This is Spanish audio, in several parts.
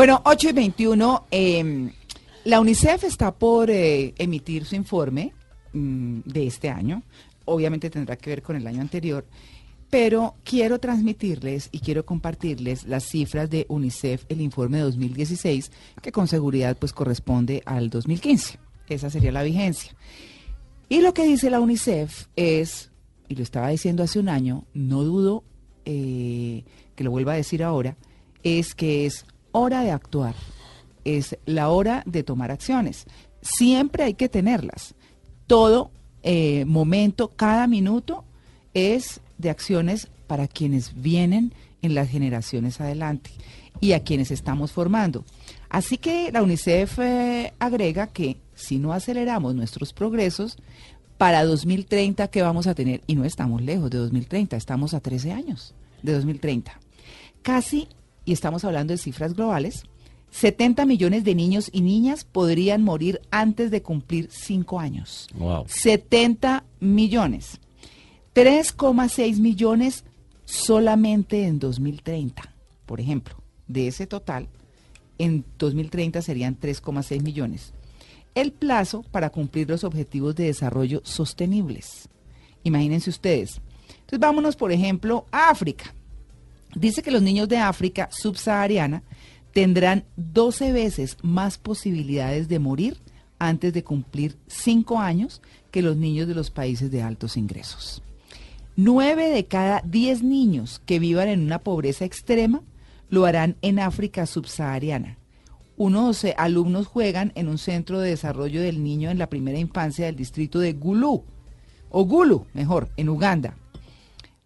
Bueno, 8 y 21. em, la UNICEF está por eh, emitir su informe mm, de este año. Obviamente tendrá que ver con el año anterior. Pero quiero transmitirles y quiero compartirles las cifras de UNICEF, el informe de 2016, que con seguridad pues corresponde al 2015. Esa sería la vigencia. Y lo que dice la UNICEF es, y lo estaba diciendo hace un año, no dudo eh, que lo vuelva a decir ahora, es que es hora de actuar, es la hora de tomar acciones. Siempre hay que tenerlas. Todo eh, momento, cada minuto es de acciones para quienes vienen en las generaciones adelante y a quienes estamos formando. Así que la UNICEF eh, agrega que si no aceleramos nuestros progresos, para 2030, ¿qué vamos a tener? Y no estamos lejos de 2030, estamos a 13 años de 2030. Casi, y estamos hablando de cifras globales, 70 millones de niños y niñas podrían morir antes de cumplir 5 años. Wow. 70 millones. 3,6 millones solamente en 2030, por ejemplo. De ese total, en 2030 serían 3,6 millones. El plazo para cumplir los objetivos de desarrollo sostenibles. Imagínense ustedes. Entonces vámonos, por ejemplo, a África. Dice que los niños de África subsahariana tendrán 12 veces más posibilidades de morir antes de cumplir 5 años que los niños de los países de altos ingresos. 9 de cada 10 niños que vivan en una pobreza extrema lo harán en África subsahariana. Unos alumnos juegan en un centro de desarrollo del niño en la primera infancia del distrito de Gulu, o Gulu, mejor, en Uganda.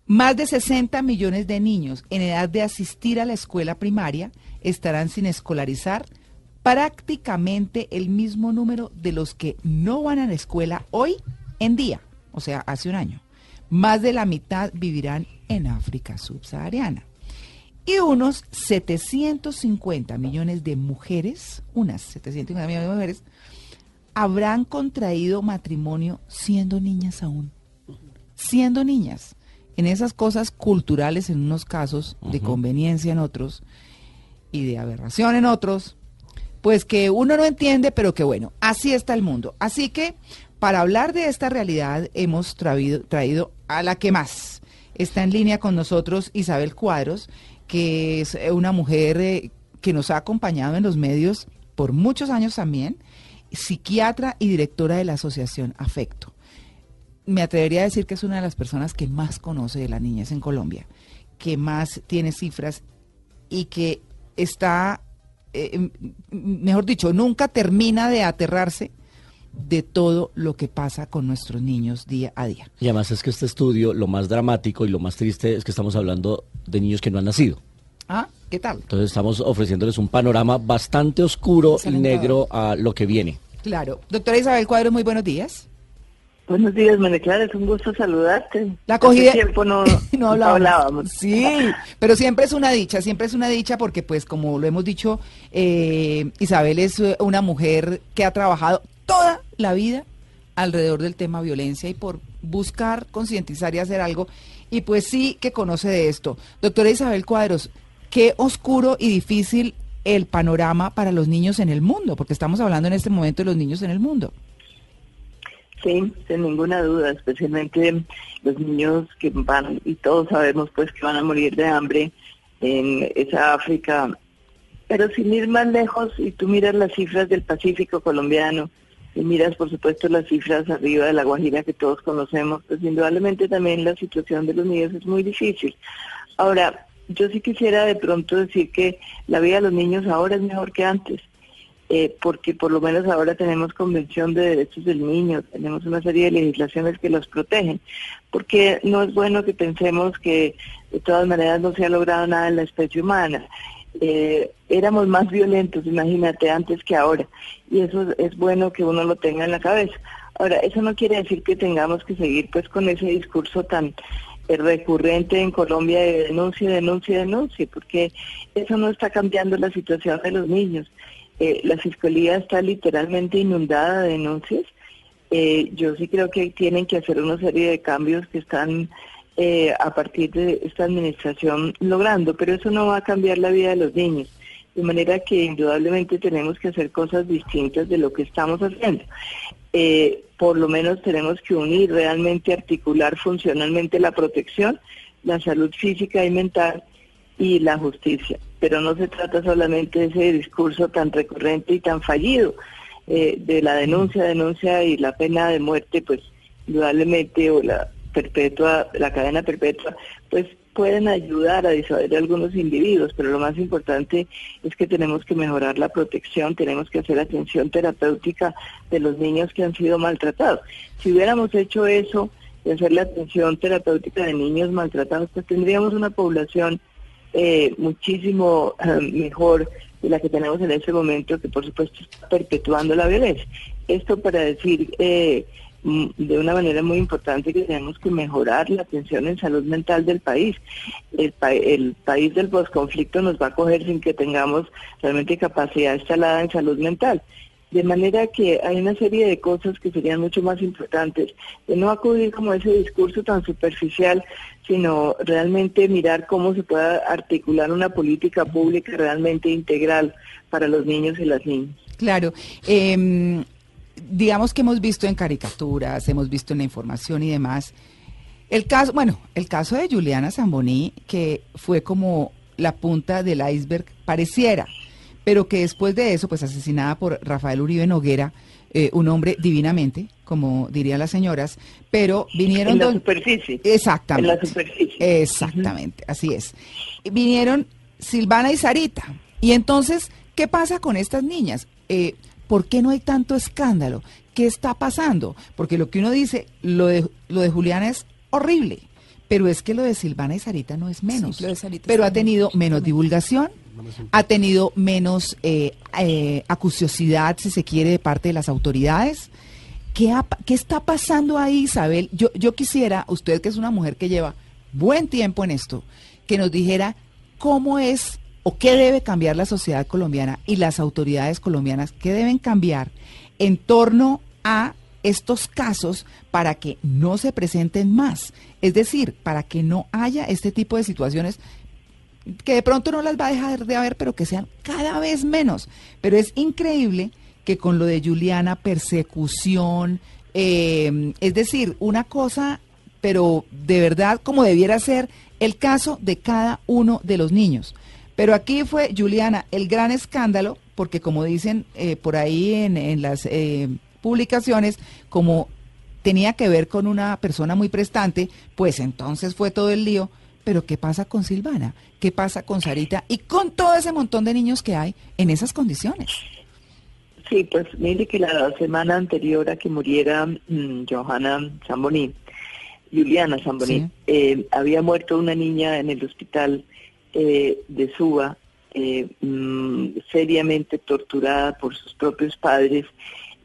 Más de 60 millones de niños en edad de asistir a la escuela primaria estarán sin escolarizar, prácticamente el mismo número de los que no van a la escuela hoy en día, o sea, hace un año. Más de la mitad vivirán en África subsahariana. Y unos 750 millones de mujeres, unas 750 millones de mujeres, habrán contraído matrimonio siendo niñas aún. Siendo niñas. En esas cosas culturales en unos casos, de conveniencia en otros y de aberración en otros, pues que uno no entiende, pero que bueno, así está el mundo. Así que para hablar de esta realidad hemos traído, traído a la que más está en línea con nosotros, Isabel Cuadros, que es una mujer eh, que nos ha acompañado en los medios por muchos años también, psiquiatra y directora de la Asociación Afecto. Me atrevería a decir que es una de las personas que más conoce de la niñez en Colombia, que más tiene cifras y que está, eh, m- mejor dicho, nunca termina de aterrarse de todo lo que pasa con nuestros niños día a día. Y además es que este estudio, lo más dramático y lo más triste es que estamos hablando de niños que no han nacido. Ah, ¿qué tal? Entonces estamos ofreciéndoles un panorama bastante oscuro y negro a lo que viene. Claro. Doctora Isabel Cuadros, muy buenos días. Buenos días, María Clara, es un gusto saludarte. La cogí Hace tiempo no, no hablábamos. hablábamos. Sí, pero siempre es una dicha, siempre es una dicha porque pues como lo hemos dicho, eh, Isabel es eh, una mujer que ha trabajado toda la vida alrededor del tema violencia y por buscar concientizar y hacer algo y pues sí que conoce de esto. Doctora Isabel Cuadros, qué oscuro y difícil el panorama para los niños en el mundo, porque estamos hablando en este momento de los niños en el mundo. Sí, sin ninguna duda, especialmente los niños que van, y todos sabemos pues que van a morir de hambre en esa África. Pero sin ir más lejos, y tú miras las cifras del Pacífico colombiano, y miras por supuesto las cifras arriba de la Guajira que todos conocemos, pues indudablemente también la situación de los niños es muy difícil. Ahora, yo sí quisiera de pronto decir que la vida de los niños ahora es mejor que antes. Eh, porque por lo menos ahora tenemos Convención de Derechos del Niño, tenemos una serie de legislaciones que los protegen, porque no es bueno que pensemos que de todas maneras no se ha logrado nada en la especie humana. Eh, éramos más violentos, imagínate, antes que ahora, y eso es- bueno que uno lo tenga en la cabeza. Ahora, eso no quiere decir que tengamos que seguir pues con ese discurso tan eh, recurrente en Colombia de denuncia, denuncia, denuncia, porque eso no está cambiando la situación de los niños. Eh, la fiscalía está literalmente inundada de denuncias. Eh, yo sí creo que tienen que hacer una serie de cambios que están eh, a partir de esta administración logrando, pero eso no va a cambiar la vida de los niños. De manera que indudablemente tenemos que hacer cosas distintas de lo que estamos haciendo. Eh, por lo menos tenemos que unir realmente, articular funcionalmente la protección, la salud física y mental y la justicia. Pero no se trata solamente de ese discurso tan recurrente y tan fallido eh, de la denuncia, denuncia y la pena de muerte, pues indudablemente, o la perpetua, la cadena perpetua, pues pueden ayudar a disuadir a algunos individuos, pero lo más importante es que tenemos que mejorar la protección, tenemos que hacer atención terapéutica de los niños que han sido maltratados. Si hubiéramos hecho eso, de hacer la atención terapéutica de niños maltratados, pues tendríamos una población eh, muchísimo eh, mejor de la que tenemos en este momento, que por supuesto está perpetuando la violencia. Esto para decir eh, de una manera muy importante que tenemos que mejorar la atención en salud mental del país. El, el país del posconflicto nos va a coger sin que tengamos realmente capacidad instalada en salud mental. De manera que hay una serie de cosas que serían mucho más importantes, de no acudir como ese discurso tan superficial, sino realmente mirar cómo se puede articular una política pública realmente integral para los niños y las niñas. Claro. Em, digamos que hemos visto en caricaturas, hemos visto en la información y demás, el caso, bueno, el caso de Juliana Zamboní, que fue como la punta del iceberg, pareciera pero que después de eso, pues asesinada por Rafael Uribe Noguera, eh, un hombre divinamente, como dirían las señoras, pero vinieron... En la superficie. Exactamente. En la superficie. Exactamente, así es. Vinieron Silvana y Sarita. Y entonces, ¿qué pasa con estas niñas? Eh, ¿Por qué no hay tanto escándalo? ¿Qué está pasando? Porque lo que uno dice, lo de, lo de Juliana es horrible, pero es que lo de Silvana y Sarita no es menos. pero ha tenido menos divulgación, ha tenido menos eh, eh, acuciosidad, si se quiere, de parte de las autoridades. ¿Qué, ¿Qué, está pasando ahí, Isabel? Yo, yo quisiera, usted que es una mujer que lleva buen tiempo en esto, que nos dijera cómo es o qué debe cambiar la sociedad colombiana y las autoridades colombianas, qué deben cambiar en torno a estos casos para que no se presenten más. Es decir, para que no haya este tipo de situaciones que de pronto no las va a dejar de haber, pero que sean cada vez menos. Pero es increíble que con lo de Juliana, persecución, eh, es decir, una cosa, pero de verdad como debiera ser el caso de cada uno de los niños. Pero aquí fue, Juliana, el gran escándalo, porque como dicen eh, por ahí en, las eh, publicaciones, como tenía que ver con una persona muy prestante, pues entonces fue todo el lío pero ¿qué pasa con Silvana? ¿Qué pasa con Sarita? Y con todo ese montón de niños que hay en esas condiciones. Sí, pues mire que la semana anterior a que muriera mm, Johanna Zamboní, Juliana Zamboní, eh, había muerto una niña en el hospital eh, de Suba, eh, mm, seriamente torturada por sus propios padres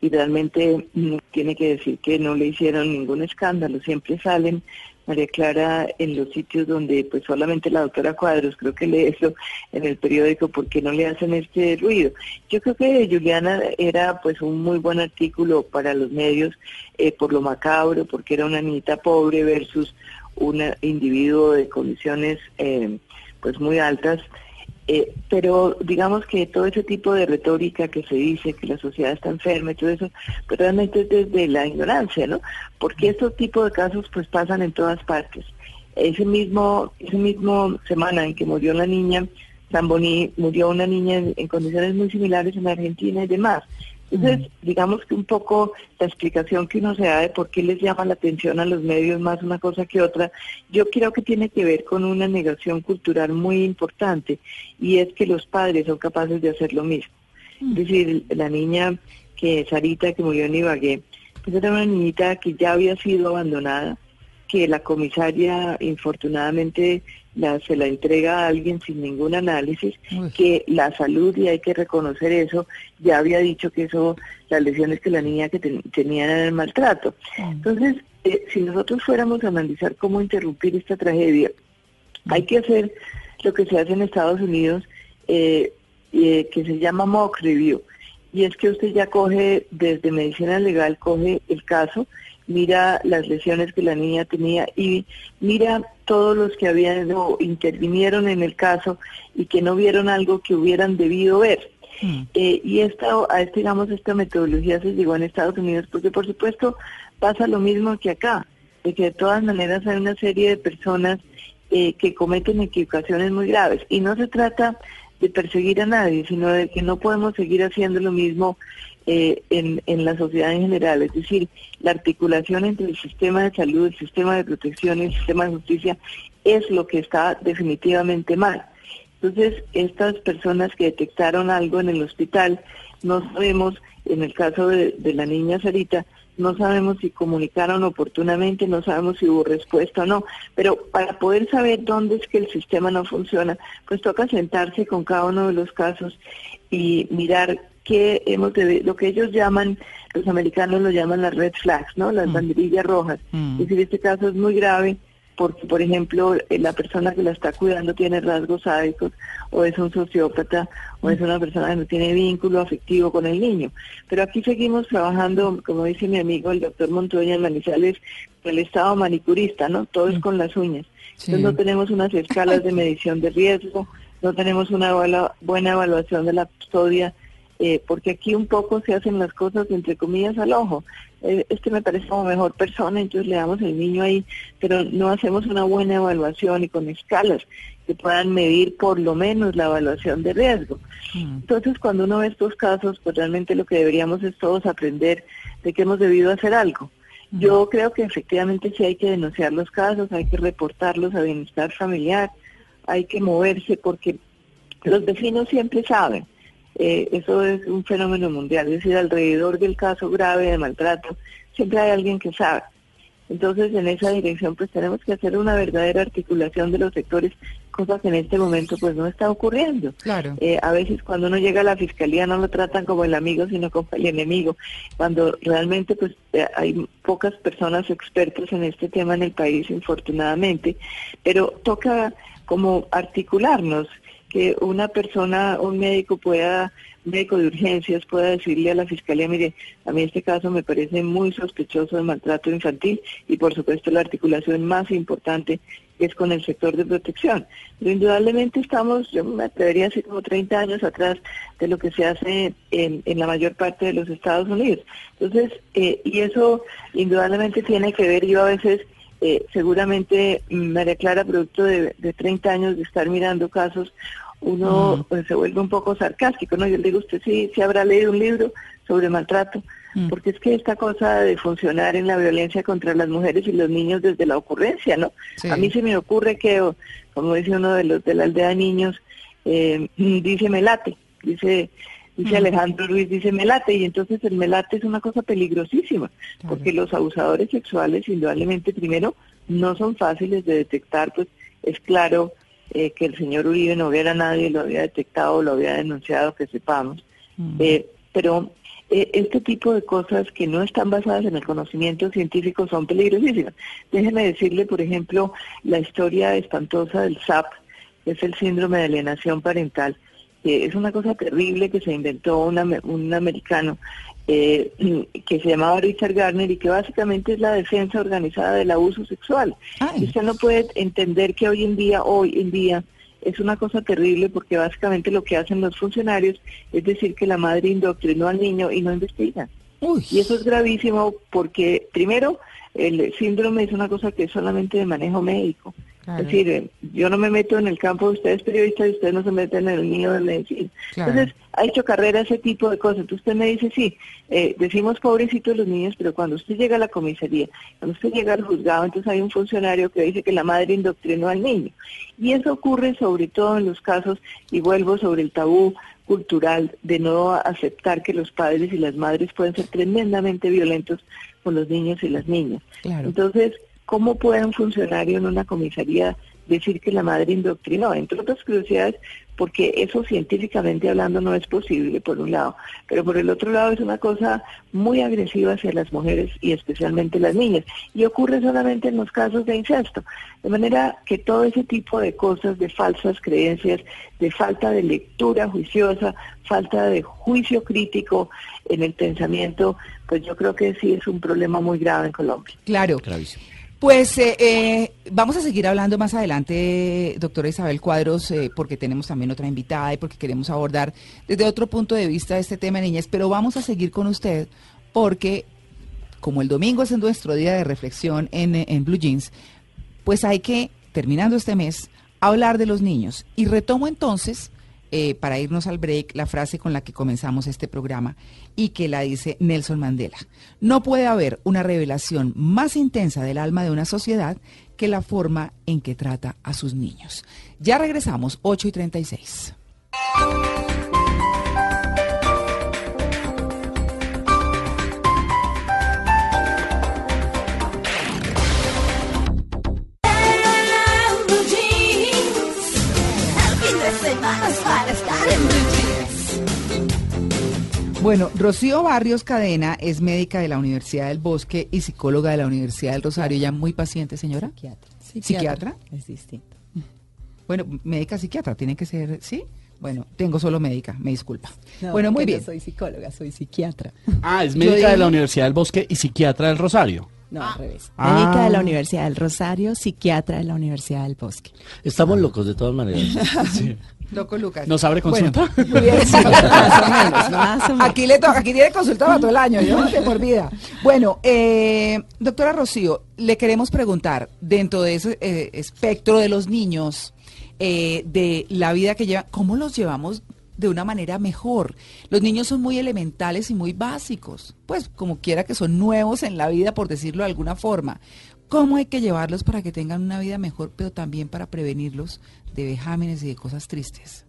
y realmente mm, tiene que decir que no le hicieron ningún escándalo, siempre salen María Clara en los sitios donde pues solamente la doctora Cuadros creo que lee eso en el periódico porque no le hacen este ruido. Yo creo que Juliana era pues un muy buen artículo para los medios eh, por lo macabro, porque era una niñita pobre versus un individuo de condiciones eh, pues muy altas eh, pero digamos que todo ese tipo de retórica que se dice que la sociedad está enferma y todo eso, pues realmente es desde la ignorancia, ¿no? Porque estos tipos de casos pues pasan en todas partes. Ese mismo, ese mismo semana en que murió la niña, Zamboni murió una niña en condiciones muy similares en Argentina y demás. Entonces, digamos que un poco la explicación que uno se da de por qué les llama la atención a los medios más una cosa que otra, yo creo que tiene que ver con una negación cultural muy importante y es que los padres son capaces de hacer lo mismo. Es decir, la niña que Sarita, que murió en Ibagué, pues era una niñita que ya había sido abandonada, que la comisaria infortunadamente la, se la entrega a alguien sin ningún análisis, que la salud, y hay que reconocer eso, ya había dicho que eso, las lesiones que la niña que tenía era el maltrato. Entonces, eh, si nosotros fuéramos a analizar cómo interrumpir esta tragedia, hay que hacer lo que se hace en Estados Unidos, eh, eh, que se llama mock review, y es que usted ya coge, desde medicina legal, coge el caso, mira las lesiones que la niña tenía y mira todos los que habían o intervinieron en el caso y que no vieron algo que hubieran debido ver. Mm. Eh, y esta, a este, digamos, esta metodología se llegó en Estados Unidos porque, por supuesto, pasa lo mismo que acá, de que de todas maneras hay una serie de personas eh, que cometen equivocaciones muy graves. Y no se trata de perseguir a nadie, sino de que no podemos seguir haciendo lo mismo eh, en, en la sociedad en general. Es decir, la articulación entre el sistema de salud, el sistema de protección y el sistema de justicia es lo que está definitivamente mal. Entonces, estas personas que detectaron algo en el hospital, no sabemos, en el caso de, de la niña Sarita, no sabemos si comunicaron oportunamente, no sabemos si hubo respuesta o no, pero para poder saber dónde es que el sistema no funciona, pues toca sentarse con cada uno de los casos y mirar qué hemos de, lo que ellos llaman, los americanos lo llaman las red flags, ¿no? Las mm. banderillas rojas. Mm. Es decir, este caso es muy grave, porque, por ejemplo, eh, la persona que la está cuidando tiene rasgos sádicos, o es un sociópata, o es una persona que no tiene vínculo afectivo con el niño. Pero aquí seguimos trabajando, como dice mi amigo el doctor Montoya en Manizales, con el estado manicurista, ¿no? Todo es con las uñas. Entonces no tenemos unas escalas de medición de riesgo, no tenemos una buena evaluación de la custodia eh, porque aquí un poco se hacen las cosas entre comillas al ojo. Eh, este me parece como mejor persona, entonces le damos el niño ahí, pero no hacemos una buena evaluación y con escalas que puedan medir por lo menos la evaluación de riesgo. Mm. Entonces, cuando uno ve estos casos, pues realmente lo que deberíamos es todos aprender de que hemos debido hacer algo. Mm. Yo creo que efectivamente sí hay que denunciar los casos, hay que reportarlos a bienestar familiar, hay que moverse porque los vecinos siempre saben eh, eso es un fenómeno mundial, es decir, alrededor del caso grave de maltrato siempre hay alguien que sabe. Entonces, en esa dirección, pues tenemos que hacer una verdadera articulación de los sectores, cosa que en este momento pues no está ocurriendo. Claro. Eh, a veces cuando uno llega a la fiscalía no lo tratan como el amigo, sino como el enemigo. Cuando realmente pues eh, hay pocas personas expertas en este tema en el país, infortunadamente, pero toca como articularnos que una persona, un médico pueda, médico de urgencias pueda decirle a la fiscalía, mire, a mí este caso me parece muy sospechoso de maltrato infantil y por supuesto la articulación más importante es con el sector de protección. Pero indudablemente estamos, yo me atrevería a decir como 30 años atrás de lo que se hace en, en la mayor parte de los Estados Unidos. Entonces, eh, y eso indudablemente tiene que ver, yo a veces eh, seguramente María Clara, producto de, de 30 años de estar mirando casos, uno pues, se vuelve un poco sarcástico, ¿no? Yo le digo, usted sí, sí habrá leído un libro sobre maltrato, mm. porque es que esta cosa de funcionar en la violencia contra las mujeres y los niños desde la ocurrencia, ¿no? A mí se me ocurre que, como dice uno de los de la aldea de niños, eh, dice me late, dice Dice Alejandro Ruiz, dice melate, y entonces el melate es una cosa peligrosísima, porque los abusadores sexuales, indudablemente, primero, no son fáciles de detectar, pues es claro eh, que el señor Uribe no hubiera nadie, lo había detectado, lo había denunciado, que sepamos. Eh, pero eh, este tipo de cosas que no están basadas en el conocimiento científico son peligrosísimas. Déjeme decirle, por ejemplo, la historia espantosa del SAP, que es el síndrome de alienación parental que es una cosa terrible que se inventó un americano eh, que se llamaba Richard Garner y que básicamente es la defensa organizada del abuso sexual. Y usted no puede entender que hoy en día, hoy en día, es una cosa terrible porque básicamente lo que hacen los funcionarios es decir que la madre indoctrinó al niño y no investiga. Y eso es gravísimo porque, primero, el síndrome es una cosa que es solamente de manejo médico. Es decir, yo no me meto en el campo, ustedes periodistas y ustedes no se meten en el niño de medicina. Entonces, ha hecho carrera ese tipo de cosas. Entonces usted me dice, sí, eh, decimos pobrecitos los niños, pero cuando usted llega a la comisaría, cuando usted llega al juzgado, entonces hay un funcionario que dice que la madre indoctrinó al niño. Y eso ocurre sobre todo en los casos, y vuelvo sobre el tabú cultural de no aceptar que los padres y las madres pueden ser tremendamente violentos con los niños y las niñas. Entonces, ¿cómo puede un funcionario en una comisaría decir que la madre indoctrinó, entre otras curiosidades, porque eso científicamente hablando no es posible, por un lado, pero por el otro lado es una cosa muy agresiva hacia las mujeres y especialmente las niñas, y ocurre solamente en los casos de incesto, de manera que todo ese tipo de cosas, de falsas creencias, de falta de lectura juiciosa, falta de juicio crítico en el pensamiento, pues yo creo que sí es un problema muy grave en Colombia. Claro. Pues eh, eh, vamos a seguir hablando más adelante, doctora Isabel Cuadros, eh, porque tenemos también otra invitada y porque queremos abordar desde otro punto de vista este tema de niñez, pero vamos a seguir con usted porque como el domingo es nuestro día de reflexión en, en Blue Jeans, pues hay que, terminando este mes, hablar de los niños. Y retomo entonces eh, para irnos al break, la frase con la que comenzamos este programa y que la dice Nelson Mandela. No puede haber una revelación más intensa del alma de una sociedad que la forma en que trata a sus niños. Ya regresamos, 8 y 36. Bueno, Rocío Barrios Cadena es médica de la Universidad del Bosque y psicóloga de la Universidad del Rosario. ¿Ya muy paciente, señora? Psiquiatra. ¿Psiquiatra? Es distinto. Bueno, médica psiquiatra, tiene que ser, ¿sí? Bueno, tengo solo médica, me disculpa. bueno, muy bien. No soy psicóloga, soy psiquiatra. Ah, es médica de la Universidad del Bosque y psiquiatra del Rosario. No, al revés. Ah. Médica de la Universidad del Rosario, psiquiatra de la Universidad del Bosque. Estamos locos de todas maneras. sí. Loco Lucas. ¿Nos abre consulta? muy bien, más o menos, más o menos. Aquí, le aquí tiene consulta para todo el año, yo de por vida. Bueno, eh, doctora Rocío, le queremos preguntar, dentro de ese eh, espectro de los niños, eh, de la vida que llevan, ¿cómo los llevamos de una manera mejor? Los niños son muy elementales y muy básicos, pues como quiera que son nuevos en la vida, por decirlo de alguna forma. ¿Cómo hay que llevarlos para que tengan una vida mejor, pero también para prevenirlos de vejámenes y de cosas tristes?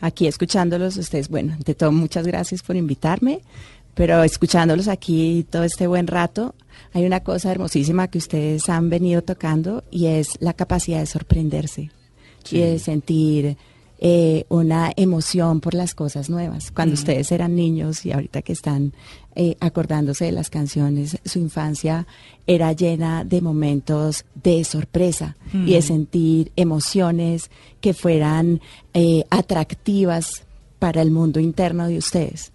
Aquí escuchándolos, ustedes, bueno, ante todo, muchas gracias por invitarme, pero escuchándolos aquí todo este buen rato, hay una cosa hermosísima que ustedes han venido tocando y es la capacidad de sorprenderse y de sentir eh, una emoción por las cosas nuevas. Cuando ustedes eran niños y ahorita que están eh, acordándose de las canciones, su infancia era llena de momentos de sorpresa y de sentir emociones que fueran eh, atractivas para el mundo interno de ustedes.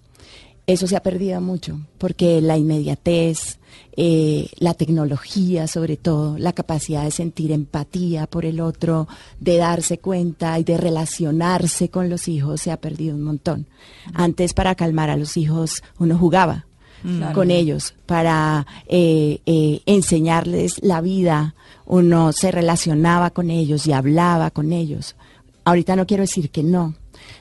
Eso se ha perdido mucho porque la inmediatez, eh, la tecnología sobre todo, la capacidad de sentir empatía por el otro, de darse cuenta y de relacionarse con los hijos se ha perdido un montón. Antes para calmar a los hijos uno jugaba con ellos, para eh, eh, enseñarles la vida, uno se relacionaba con ellos y hablaba con ellos. Ahorita no quiero decir que no,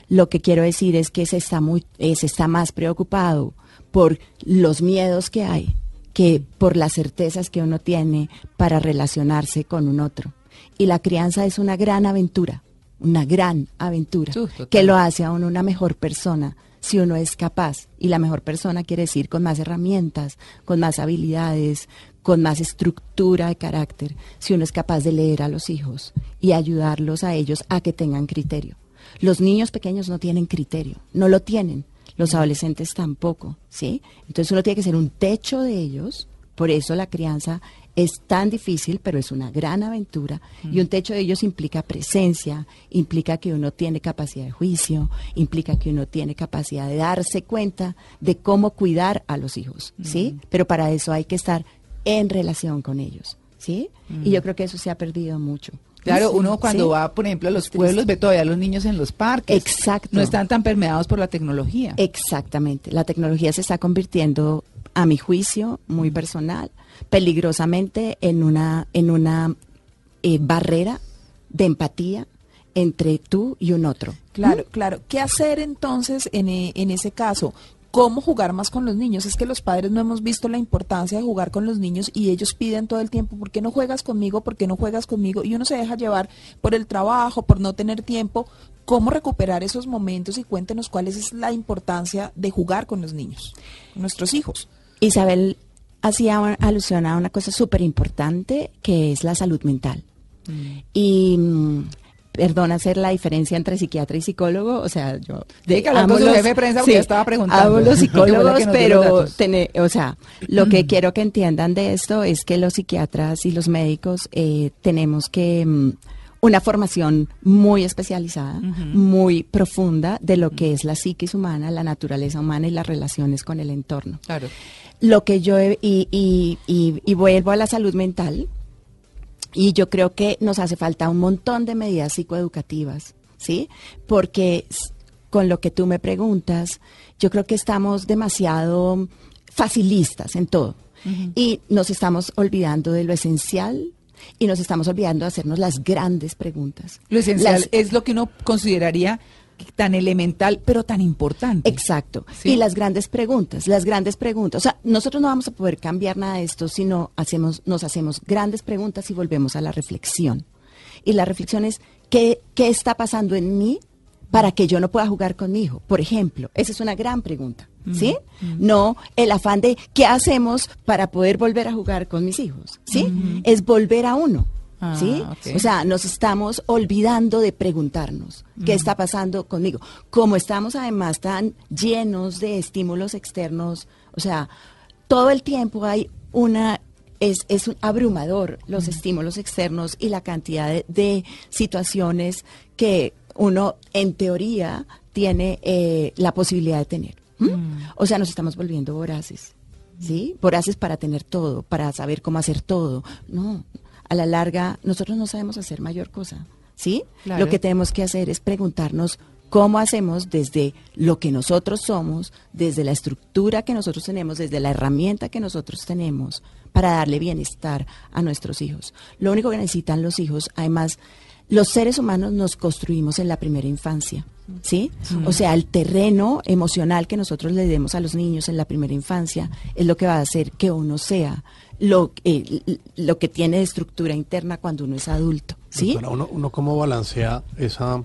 lo que quiero decir es que se está, muy, se está más preocupado por los miedos que hay que por las certezas que uno tiene para relacionarse con un otro. Y la crianza es una gran aventura, una gran aventura, que lo hace a uno una mejor persona si uno es capaz. Y la mejor persona quiere decir con más herramientas, con más habilidades, con más estructura de carácter, si uno es capaz de leer a los hijos y ayudarlos a ellos a que tengan criterio. Los niños pequeños no tienen criterio, no lo tienen los adolescentes tampoco, ¿sí? Entonces uno tiene que ser un techo de ellos, por eso la crianza es tan difícil, pero es una gran aventura. Y un techo de ellos implica presencia, implica que uno tiene capacidad de juicio, implica que uno tiene capacidad de darse cuenta de cómo cuidar a los hijos, ¿sí? Pero para eso hay que estar en relación con ellos, ¿sí? Y yo creo que eso se ha perdido mucho. Claro, uno cuando va, por ejemplo, a los pueblos ve todavía a los niños en los parques. Exacto. No están tan permeados por la tecnología. Exactamente. La tecnología se está convirtiendo, a mi juicio, muy personal, peligrosamente en una, en una eh, barrera de empatía entre tú y un otro. Claro, claro. ¿Qué hacer entonces en, eh, en ese caso? Cómo jugar más con los niños. Es que los padres no hemos visto la importancia de jugar con los niños y ellos piden todo el tiempo, ¿por qué no juegas conmigo? ¿Por qué no juegas conmigo? Y uno se deja llevar por el trabajo, por no tener tiempo. ¿Cómo recuperar esos momentos? Y cuéntenos cuál es la importancia de jugar con los niños, nuestros hijos. Isabel hacía alusión a una cosa súper importante que es la salud mental. Y mm, perdón hacer la diferencia entre psiquiatra y psicólogo, o sea, yo de amo los, jefe de prensa porque estaba preguntando. Amo los psicólogos, pero o sea, lo que quiero que entiendan de esto es que los psiquiatras y los médicos eh, tenemos que mm, una formación muy especializada, muy profunda de lo que es la psiquis humana, la naturaleza humana y las relaciones con el entorno. Claro. Lo que yo y, y, y vuelvo a la salud mental, y yo creo que nos hace falta un montón de medidas psicoeducativas, ¿sí? Porque con lo que tú me preguntas, yo creo que estamos demasiado facilistas en todo. Y nos estamos olvidando de lo esencial y nos estamos olvidando de hacernos las grandes preguntas. Lo esencial es lo que uno consideraría tan elemental, pero tan importante. Exacto. Y las grandes preguntas, las grandes preguntas. O sea, nosotros no vamos a poder cambiar nada de esto si no hacemos, nos hacemos grandes preguntas y volvemos a la reflexión. Y la reflexión es, ¿qué, qué está pasando en mí para que yo no pueda jugar con mi hijo? Por ejemplo, esa es una gran pregunta. ¿Sí? No el afán de qué hacemos para poder volver a jugar con mis hijos. ¿Sí? Es volver a uno. ¿Sí? Ah, o sea, nos estamos olvidando de preguntarnos qué está pasando conmigo. Como estamos además tan llenos de estímulos externos, o sea, todo el tiempo hay una es, es abrumador los estímulos externos y la cantidad de, situaciones que uno en teoría tiene eh, la posibilidad de tener. O sea, nos estamos volviendo voraces. ¿Sí? Voraces para tener todo, para saber cómo hacer todo. No, a la larga nosotros no sabemos hacer mayor cosa, ¿sí? Lo que tenemos que hacer es preguntarnos cómo hacemos desde lo que nosotros somos, desde la estructura que nosotros tenemos, desde la herramienta que nosotros tenemos para darle bienestar a nuestros hijos. Lo único que necesitan los hijos, además, los seres humanos nos construimos en la primera infancia, ¿sí? O sea, el terreno emocional que nosotros le demos a los niños en la primera infancia es lo que va a hacer que uno sea lo, eh, lo que tiene de estructura interna cuando uno es adulto. ¿sí? uno, uno cómo balancea esa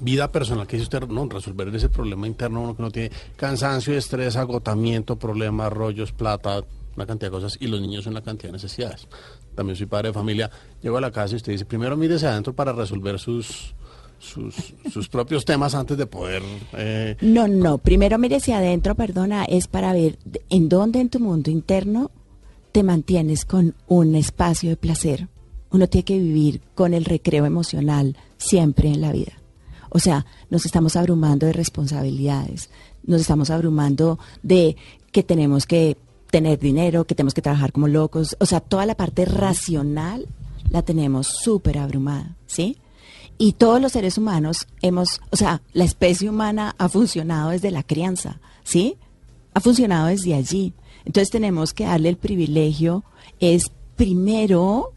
vida personal que dice usted, no, resolver ese problema interno, uno que no tiene cansancio, estrés, agotamiento, problemas, rollos, plata, una cantidad de cosas, y los niños son la cantidad de necesidades. También soy padre de familia, llego a la casa y usted dice, primero mírese adentro para resolver sus, sus, sus, propios temas antes de poder... Eh... No, no, primero mírese adentro, perdona, es para ver en dónde en tu mundo interno te mantienes con un espacio de placer. Uno tiene que vivir con el recreo emocional siempre en la vida. O sea, nos estamos abrumando de responsabilidades, nos estamos abrumando de que tenemos que tener dinero, que tenemos que trabajar como locos. O sea, toda la parte racional la tenemos súper abrumada, ¿sí? Y todos los seres humanos hemos, o sea, la especie humana ha funcionado desde la crianza, ¿sí? Ha funcionado desde allí. Entonces tenemos que darle el privilegio, es primero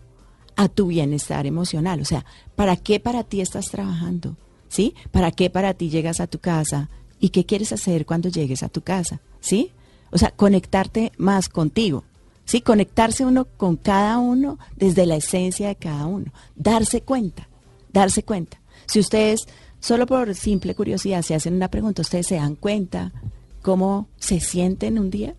a tu bienestar emocional. O sea, ¿para qué para ti estás trabajando? ¿Sí? ¿Para qué para ti llegas a tu casa? ¿Y qué quieres hacer cuando llegues a tu casa? ¿Sí? O sea, conectarte más contigo. ¿Sí? Conectarse uno con cada uno desde la esencia de cada uno. Darse cuenta, darse cuenta. Si ustedes, solo por simple curiosidad, se hacen una pregunta, ¿ustedes se dan cuenta cómo se sienten un día?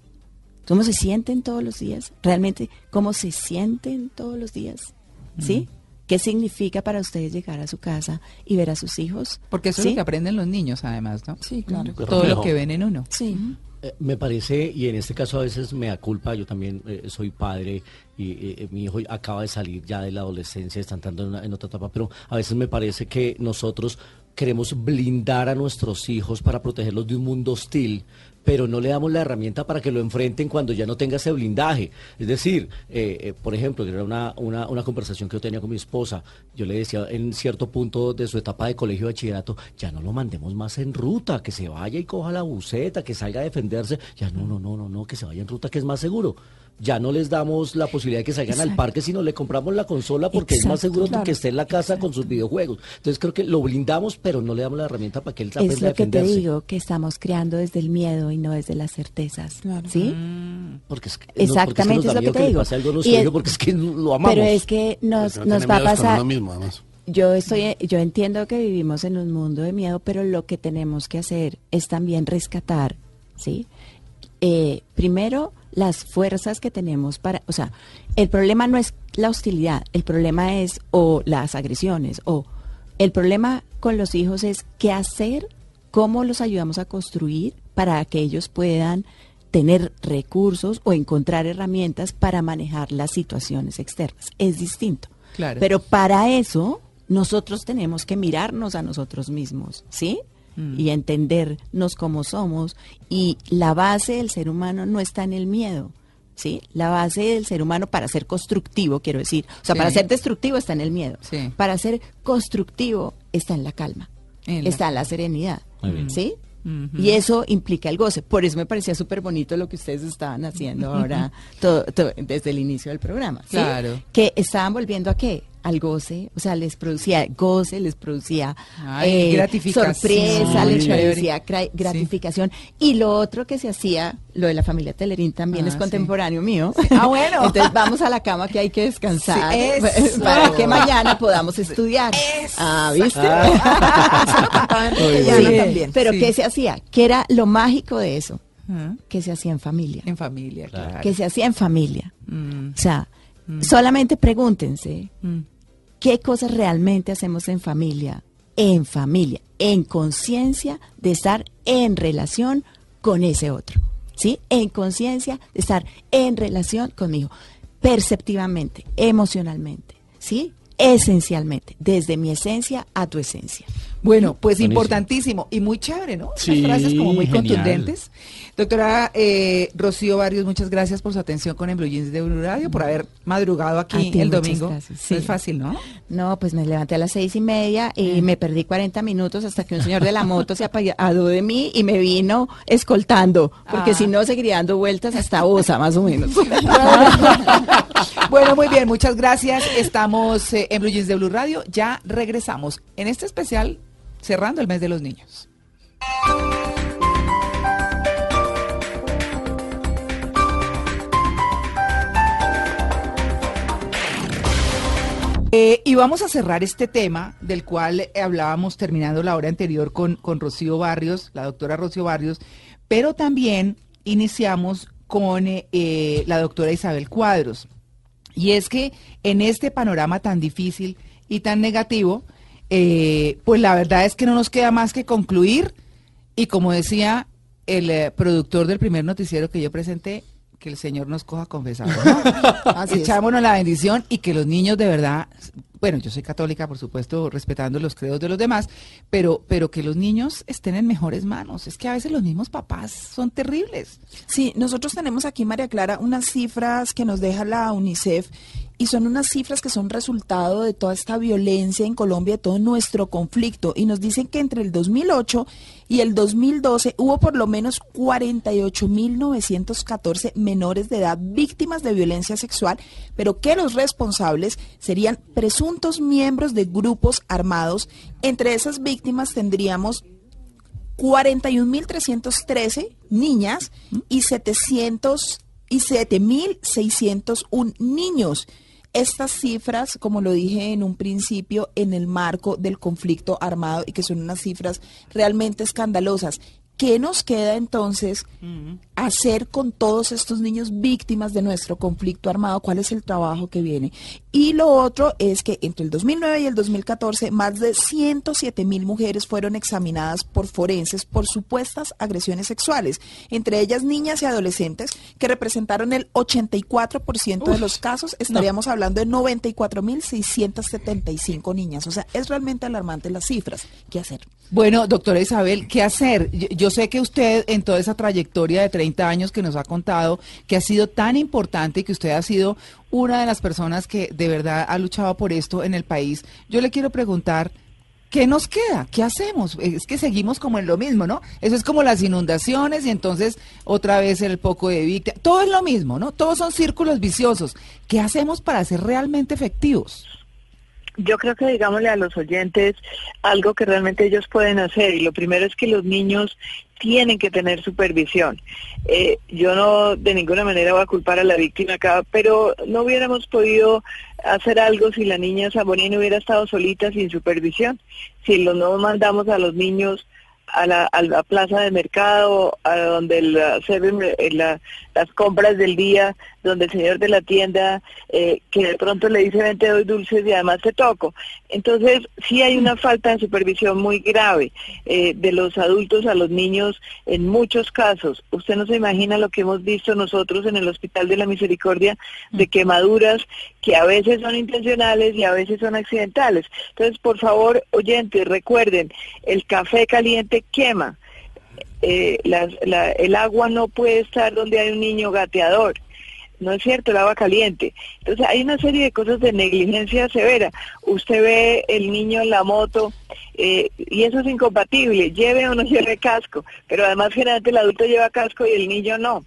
¿Cómo se sienten todos los días? ¿Realmente cómo se sienten todos los días? ¿Sí? ¿Qué significa para ustedes llegar a su casa y ver a sus hijos? Porque eso es lo que aprenden los niños, además, ¿no? Sí, claro. Todo lo que ven en uno. Sí. Eh, me parece, y en este caso a veces me da culpa, yo también eh, soy padre y eh, mi hijo acaba de salir ya de la adolescencia, está entrando en, en otra etapa, pero a veces me parece que nosotros queremos blindar a nuestros hijos para protegerlos de un mundo hostil, pero no le damos la herramienta para que lo enfrenten cuando ya no tenga ese blindaje. Es decir, eh, eh, por ejemplo, era una, una, una, conversación que yo tenía con mi esposa, yo le decía en cierto punto de su etapa de colegio de bachillerato, ya no lo mandemos más en ruta, que se vaya y coja la buceta, que salga a defenderse, ya no, no, no, no, no, que se vaya en ruta, que es más seguro ya no les damos la posibilidad de que salgan al parque, sino le compramos la consola porque es más seguro que esté en la casa con sus videojuegos. Entonces creo que lo blindamos, pero no le damos la herramienta para que él aprenda a defenderse. Es lo que te digo, que estamos creando desde el miedo y no desde las certezas. ¿Sí? Mm. Porque es Exactamente es, lo que te digo. porque es que lo amamos. Pero es que nos, nos va a pasar... yo estoy, yo entiendo que vivimos en un mundo de miedo, pero lo que tenemos que hacer es también rescatar, ¿sí? Eh, primero, las fuerzas que tenemos para, o sea, el problema no es la hostilidad, el problema es o las agresiones o el problema con los hijos es qué hacer, cómo los ayudamos a construir para que ellos puedan tener recursos o encontrar herramientas para manejar las situaciones externas. Es distinto. Claro. Pero para eso nosotros tenemos que mirarnos a nosotros mismos, ¿sí? Mm. Y entendernos como somos. Y la base del ser humano no está en el miedo, ¿sí? La base del ser humano para ser constructivo, quiero decir. O sea, Sí. para ser destructivo está en el miedo. Sí. Para ser constructivo está en la calma, En la- está en la serenidad, Muy bien. ¿sí? Y eso implica el goce. Por eso me parecía súper bonito lo que ustedes estaban haciendo ahora to- to- desde el inicio del programa. ¿sí? Claro. Que estaban volviendo a qué? Al goce. O sea, les producía goce, les producía Ay, eh, gratificación. sorpresa, les producía gratificación. Y lo otro que se hacía, lo de la familia Telerín también Ah, es sí. contemporáneo mío. Ah, bueno. Entonces vamos a la cama que hay que descansar Sí, para que mañana podamos estudiar. Ah, ¿viste? Eso Enrique Llano Sí, también. Pero Sí. ¿qué se hacía? ¿Qué era lo mágico de eso? Ajá. Que se hacía en familia. En familia, Claro. Que se hacía en familia. Mm, O sea, solamente pregúntense mm. Qué cosas realmente hacemos en familia. En familia, en conciencia de estar en relación con ese otro. ¿Sí? En conciencia de estar en relación conmigo. Perceptivamente, emocionalmente. ¿Sí? Esencialmente. Desde mi esencia a tu esencia. Bueno, pues Buenísimo. importantísimo y muy chévere, ¿no? Sí, frases como muy genial. contundentes. Doctora eh, Rocío Barrios, muchas gracias por su atención con Blue Jeans de Blue Radio, por haber madrugado aquí ti, el domingo. gracias. No Sí. es fácil, ¿no? No, pues me levanté a las seis y media y me perdí 40 minutos hasta que un señor de la moto se apiadó de mí y me vino escoltando, porque Ah. si no seguiría dando vueltas hasta Osa, más o menos. bueno, muy bien, muchas gracias. Estamos eh, en Blue Jeans de Blue Radio. Ya regresamos en este especial cerrando el mes de los niños. Eh, y vamos a cerrar este tema del cual hablábamos terminando la hora anterior con, con Rocío Barrios, la doctora Rocío Barrios, pero también iniciamos con eh, eh, la doctora Isabel Cuadros. Y es que en este panorama tan difícil y tan negativo, eh, pues la verdad es que no nos queda más que concluir y como decía el eh, productor del primer noticiero que yo presenté, que el Señor nos coja confesado, ¿no? Así es. Echámonos la bendición y que los niños de verdad, bueno, yo soy católica, por supuesto, respetando los credos de los demás, pero, pero que los niños estén en mejores manos. Es que a veces los mismos papás son terribles. Sí, nosotros tenemos aquí, María Clara, unas cifras que nos deja la UNICEF y son unas cifras que son resultado de toda esta violencia en Colombia, de todo nuestro conflicto. Y nos dicen que entre el 2008 y el 2012 hubo por lo menos 48.914 menores de edad víctimas de violencia sexual, pero que los responsables serían presuntos miembros de grupos armados. Entre esas víctimas tendríamos 41.313 niñas y 700 y 7.601 niños. Estas cifras, como lo dije en un principio, en el marco del conflicto armado y que son unas cifras realmente escandalosas. ¿Qué nos queda entonces hacer con todos estos niños víctimas de nuestro conflicto armado? ¿Cuál es el trabajo que viene? Y lo otro es que entre el 2009 y el 2014, más de 107 mil mujeres fueron examinadas por forenses por supuestas agresiones sexuales, entre ellas niñas y adolescentes, que representaron el 84% de los casos. Estaríamos hablando de 94 mil 675 niñas. O sea, es realmente alarmante las cifras. ¿Qué hacer? Bueno, doctora Isabel, ¿qué hacer? Yo, yo sé que usted en toda esa trayectoria de 30 años que nos ha contado, que ha sido tan importante y que usted ha sido una de las personas que de verdad ha luchado por esto en el país, yo le quiero preguntar, ¿qué nos queda? ¿Qué hacemos? Es que seguimos como en lo mismo, ¿no? Eso es como las inundaciones y entonces otra vez el poco de víctima. Todo es lo mismo, ¿no? Todos son círculos viciosos. ¿Qué hacemos para ser realmente efectivos? Yo creo que digámosle a los oyentes algo que realmente ellos pueden hacer y lo primero es que los niños tienen que tener supervisión. Eh, yo no de ninguna manera voy a culpar a la víctima acá, pero no hubiéramos podido hacer algo si la niña Saborín hubiera estado solita sin supervisión, si lo no mandamos a los niños a la, a la plaza de mercado, a donde la, se ven eh, la- las compras del día, donde el señor de la tienda, eh, que de pronto le dice, ven, te doy dulces y además te toco. Entonces, sí hay una falta de supervisión muy grave eh, de los adultos a los niños en muchos casos. Usted no se imagina lo que hemos visto nosotros en el Hospital de la Misericordia de quemaduras que a veces son intencionales y a veces son accidentales. Entonces, por favor, oyentes, recuerden, el café caliente quema. Eh, el agua no puede estar donde hay un niño gateador. No es cierto, el agua caliente. Entonces hay una serie de cosas de negligencia severa. Usted ve el niño en la moto eh, y eso es incompatible, lleve o no lleve casco, pero además generalmente el adulto lleva casco y el niño no.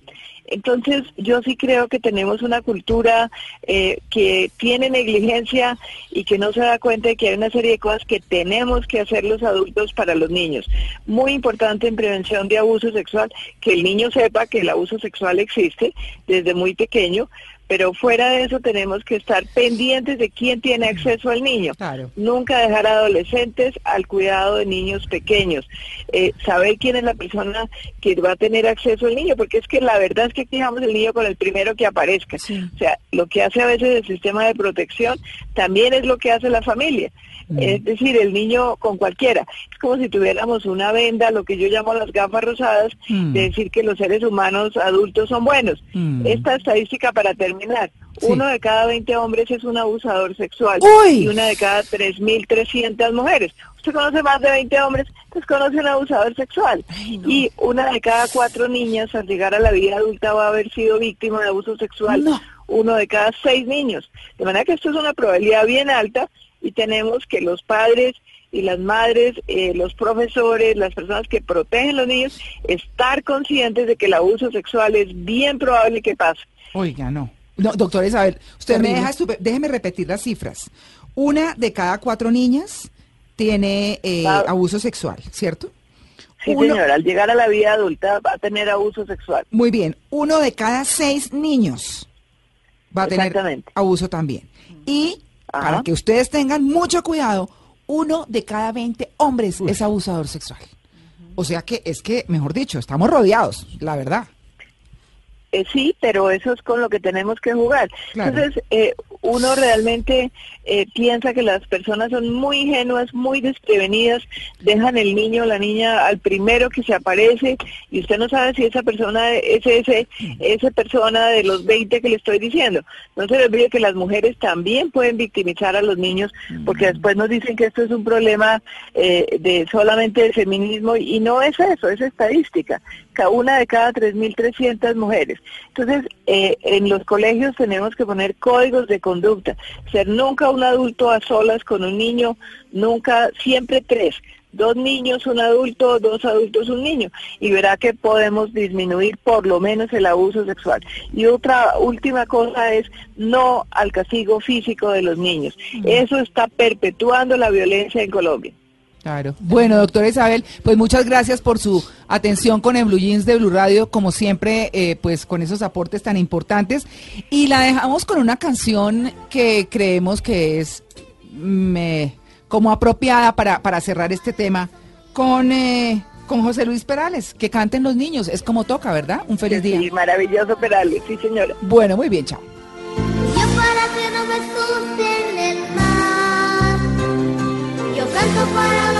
Entonces yo sí creo que tenemos una cultura eh, que tiene negligencia y que no se da cuenta de que hay una serie de cosas que tenemos que hacer los adultos para los niños. Muy importante en prevención de abuso sexual, que el niño sepa que el abuso sexual existe desde muy pequeño, pero fuera de eso tenemos que estar pendientes de quién tiene acceso al niño. Claro. Nunca dejar a adolescentes al cuidado de niños pequeños. Eh, saber quién es la persona que va a tener acceso al niño, porque es que la verdad es que aquí dejamos el niño con el primero que aparezca. O sea, lo que hace a veces el sistema de protección también es lo que hace la familia. Es decir, el niño con cualquiera. Es como si tuviéramos una venda, lo que yo llamo las gafas rosadas, Mm. de decir que los seres humanos adultos son buenos. Mm. Esta estadística para terminar. Sí. Uno de cada 20 hombres es un abusador sexual ¡Uy! y una de cada 3.300 mujeres. Usted conoce más de 20 hombres, pues conoce un abusador sexual. Y una de cada cuatro niñas al llegar a la vida adulta va a haber sido víctima de abuso sexual. No. Uno de cada seis niños. De manera que esto es una probabilidad bien alta y tenemos que los padres y las madres, eh, los profesores, las personas que protegen a los niños, estar conscientes de que el abuso sexual es bien probable que pase. Oiga, no. No, doctor Isabel, usted me deja, estupe- déjeme repetir las cifras. Una de cada cuatro niñas tiene eh, Ah. abuso sexual, ¿cierto? Sí, Uno- señora, al llegar a la vida adulta va a tener abuso sexual. Muy bien, uno de cada seis niños va a tener abuso también. Y Ajá. para que ustedes tengan mucho cuidado, uno de cada 20 hombres es abusador sexual. O sea que es que, mejor dicho, estamos rodeados, la verdad. Eh, sí, pero eso es con lo que tenemos que jugar. Claro. Entonces, eh, uno realmente eh, piensa que las personas son muy ingenuas, muy desprevenidas, dejan el niño o la niña al primero que se aparece y usted no sabe si esa persona es ese, esa persona de los 20 que le estoy diciendo. No se le olvide que las mujeres también pueden victimizar a los niños porque después nos dicen que esto es un problema eh, de solamente de feminismo y no es eso, es estadística. Una de cada 3.300 mujeres. Entonces, eh, en los colegios tenemos que poner códigos de conducta. Ser nunca un adulto a solas con un niño, nunca, siempre tres. Dos niños, un adulto, dos adultos, un niño. Y verá que podemos disminuir por lo menos el abuso sexual. Y otra última cosa es no al castigo físico de los niños. Eso está perpetuando la violencia en Colombia. Claro. Bueno, doctora Isabel, pues muchas gracias por su atención con el Blue Jeans de Blue Radio, como siempre, eh, pues con esos aportes tan importantes. Y la dejamos con una canción que creemos que es mm, eh, como apropiada para, para cerrar este tema con, eh, con José Luis Perales, que canten los niños. Es como toca, ¿verdad? Un feliz día. Sí, maravilloso Perales, sí señora. Bueno, muy bien, chao. Yo para que no me asusten el mar. Yo canto para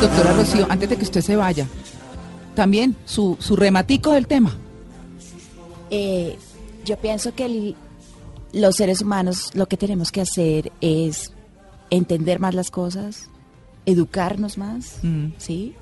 Doctora Rocío, antes de que usted se vaya, también su, su rematico del tema. Eh, yo pienso que el- los seres humanos lo que tenemos que hacer es entender más las cosas, educarnos más, Mm. ¿sí?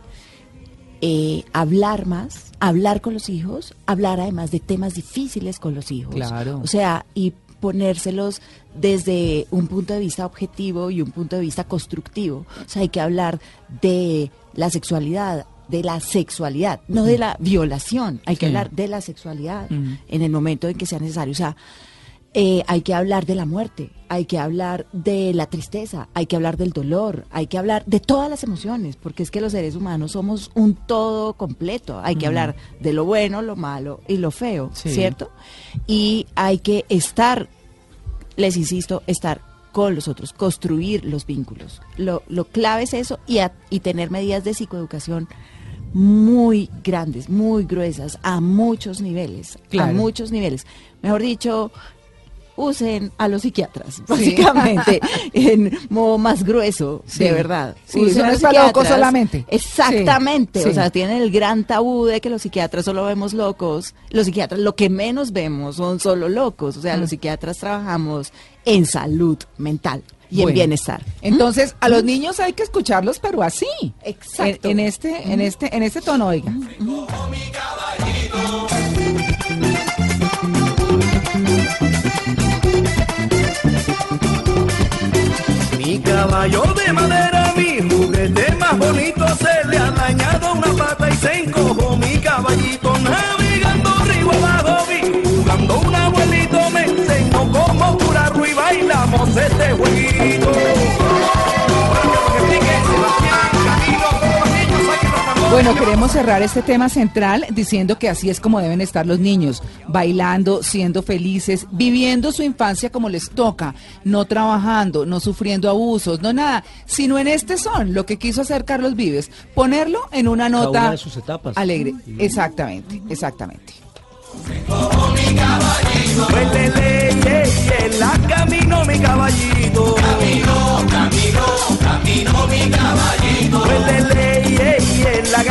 Eh, hablar más, hablar con los hijos, hablar además de temas difíciles con los hijos. Claro. O sea, y ponérselos desde un punto de vista objetivo y un punto de vista constructivo. O sea, hay que hablar de la sexualidad, de la sexualidad, no de la violación. Hay que Sí. hablar de la sexualidad Mm. en el momento en que sea necesario. O sea, eh, hay que hablar de la muerte, hay que hablar de la tristeza, hay que hablar del dolor, hay que hablar de todas las emociones, porque es que los seres humanos somos un todo completo. Hay que hablar de lo bueno, lo malo y lo feo, Sí. ¿cierto? Y hay que estar, les insisto, estar con los otros, construir los vínculos. Lo, lo clave es eso y, a- y tener medidas de psicoeducación muy grandes, muy gruesas, a muchos niveles, Claro. a muchos niveles. Mejor dicho, usen a los psiquiatras, básicamente, en modo más grueso, Sí. de verdad. Sí, Usen a los para locos psiquiatras. solamente. Exactamente, Sí, o sea, tienen el gran tabú de que los psiquiatras solo vemos locos. Los psiquiatras lo que menos vemos son solo locos, o sea, Mm. los psiquiatras trabajamos en salud mental y Bueno, en bienestar. Entonces, a los niños hay que escucharlos, pero así. Exacto. En, en este, en este, en este tono, oiga. Mi caballo de madera, mi juguete más bonito, se le ha dañado una pata y se encojó mi caballito navegando río abajo, vi jugando un abuelito, me enseñó cómo curarlo y bailamos este jueguito. Bueno, queremos cerrar este tema central diciendo que así es como deben estar los niños, bailando, siendo felices, viviendo su infancia como les toca, no trabajando, no sufriendo abusos, no nada, sino en este son, lo que quiso hacer Carlos Vives, ponerlo en una nota de sus etapas. alegre. Mm. Exactamente, exactamente. camino mi caballito. Camino, camino, camino mi caballito en la gana.